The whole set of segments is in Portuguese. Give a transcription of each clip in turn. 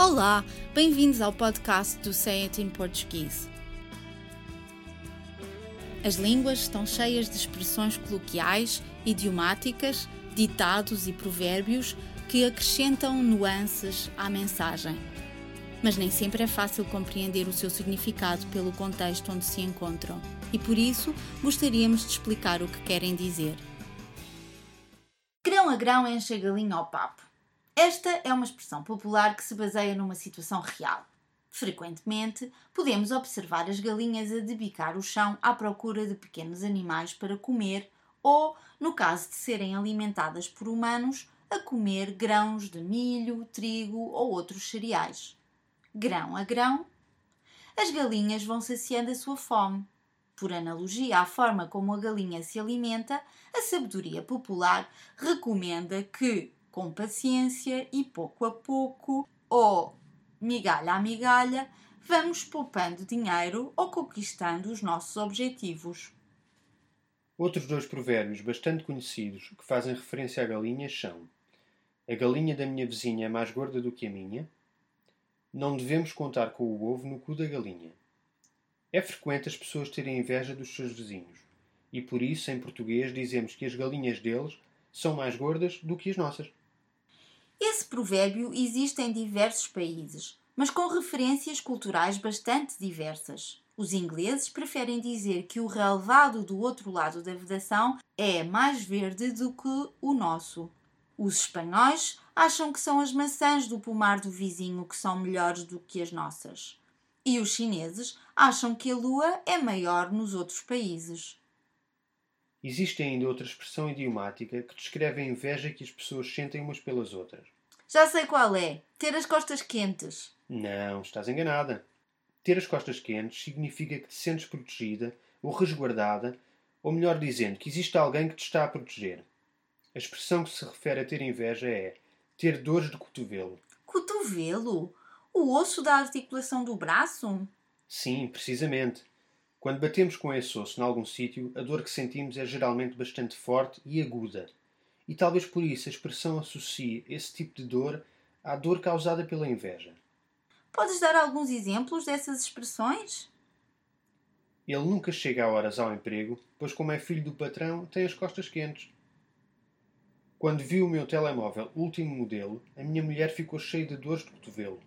Olá, bem-vindos ao podcast do Say It in Português. As línguas estão cheias de expressões coloquiais, idiomáticas, ditados e provérbios que acrescentam nuances à mensagem. Mas nem sempre é fácil compreender o seu significado pelo contexto onde se encontram, e por isso gostaríamos de explicar o que querem dizer. Grão a grão enche a galinha ao papo. Esta é uma expressão popular que se baseia numa situação real. Frequentemente, podemos observar as galinhas a debicar o chão à procura de pequenos animais para comer ou, no caso de serem alimentadas por humanos, a comer grãos de milho, trigo ou outros cereais. Grão a grão, as galinhas vão saciando a sua fome. Por analogia à forma como a galinha se alimenta, a sabedoria popular recomenda que, com paciência e pouco a pouco, ou migalha a migalha, vamos poupando dinheiro ou conquistando os nossos objetivos. Outros dois provérbios bastante conhecidos que fazem referência a galinhas são: A galinha da minha vizinha é mais gorda do que a minha. Não devemos contar com o ovo no cu da galinha. É frequente as pessoas terem inveja dos seus vizinhos, e por isso, em português, dizemos que as galinhas deles são mais gordas do que as nossas. Esse provérbio existe em diversos países, mas com referências culturais bastante diversas. Os ingleses preferem dizer que o relevado do outro lado da vedação é mais verde do que o nosso. Os espanhóis acham que são as maçãs do pomar do vizinho que são melhores do que as nossas. E os chineses acham que a lua é maior nos outros países. Existe ainda outra expressão idiomática que descreve a inveja que as pessoas sentem umas pelas outras. Já sei qual é. Ter as costas quentes. Não, estás enganada. Ter as costas quentes significa que te sentes protegida ou resguardada, ou melhor dizendo, que existe alguém que te está a proteger. A expressão que se refere a ter inveja é ter dores de cotovelo. Cotovelo? O osso da articulação do braço? Sim, precisamente. Quando batemos com esse osso em algum sítio, a dor que sentimos é geralmente bastante forte e aguda. E talvez por isso a expressão associe esse tipo de dor à dor causada pela inveja. Podes dar alguns exemplos dessas expressões? Ele nunca chega a horas ao emprego, pois, como é filho do patrão, tem as costas quentes. Quando vi o meu telemóvel último modelo, a minha mulher ficou cheia de dores de cotovelo.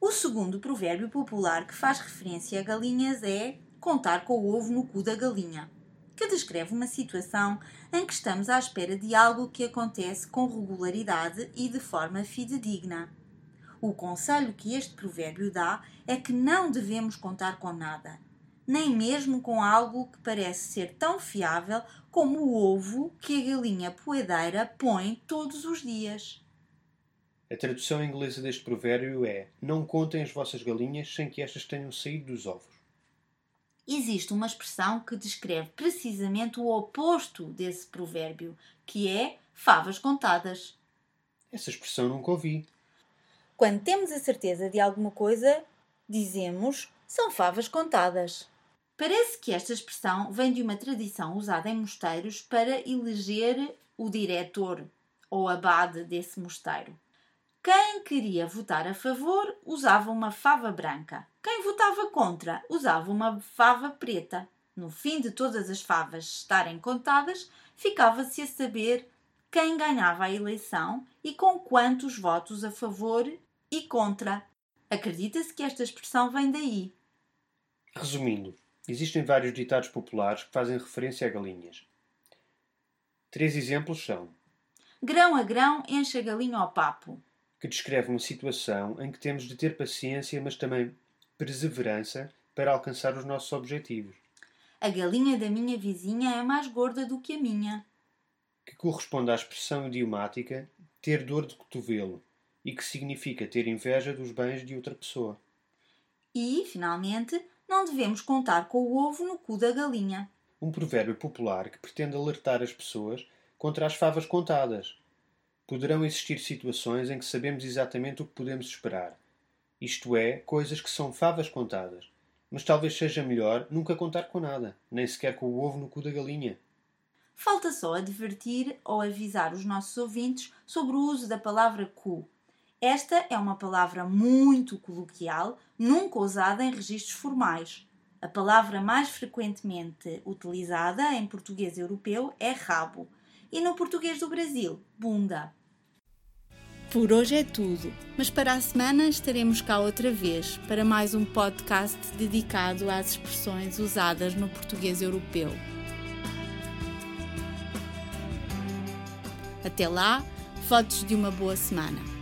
O segundo provérbio popular que faz referência a galinhas é contar com o ovo no cu da galinha, que descreve uma situação em que estamos à espera de algo que acontece com regularidade e de forma fidedigna. O conselho que este provérbio dá é que não devemos contar com nada, nem mesmo com algo que parece ser tão fiável como o ovo que a galinha poedeira põe todos os dias. A tradução inglesa deste provérbio é: Não contem as vossas galinhas sem que estas tenham saído dos ovos. Existe uma expressão que descreve precisamente o oposto desse provérbio, que é favas contadas. Essa expressão nunca ouvi. Quando temos a certeza de alguma coisa, dizemos são favas contadas. Parece que esta expressão vem de uma tradição usada em mosteiros para eleger o diretor ou abade desse mosteiro. Quem queria votar a favor usava uma fava branca. Quem votava contra usava uma fava preta. No fim de todas as favas estarem contadas, ficava-se a saber quem ganhava a eleição e com quantos votos a favor e contra. Acredita-se que esta expressão vem daí. Resumindo, existem vários ditados populares que fazem referência a galinhas. Três exemplos são: Grão a grão enche a galinha ao papo que descreve uma situação em que temos de ter paciência, mas também perseverança para alcançar os nossos objetivos. A galinha da minha vizinha é mais gorda do que a minha. Que corresponde à expressão idiomática ter dor de cotovelo e que significa ter inveja dos bens de outra pessoa. E, finalmente, não devemos contar com o ovo no cu da galinha. Um provérbio popular que pretende alertar as pessoas contra as favas contadas, poderão existir situações em que sabemos exatamente o que podemos esperar. Isto é, coisas que são favas contadas. Mas talvez seja melhor nunca contar com nada, nem sequer com o ovo no cu da galinha. Falta só advertir ou avisar os nossos ouvintes sobre o uso da palavra cu. Esta é uma palavra muito coloquial, nunca usada em registros formais. A palavra mais frequentemente utilizada em português europeu é rabo e no português do Brasil, bunda. Por hoje é tudo, mas para a semana estaremos cá outra vez para mais um podcast dedicado às expressões usadas no português europeu. Até lá, fotos de uma boa semana.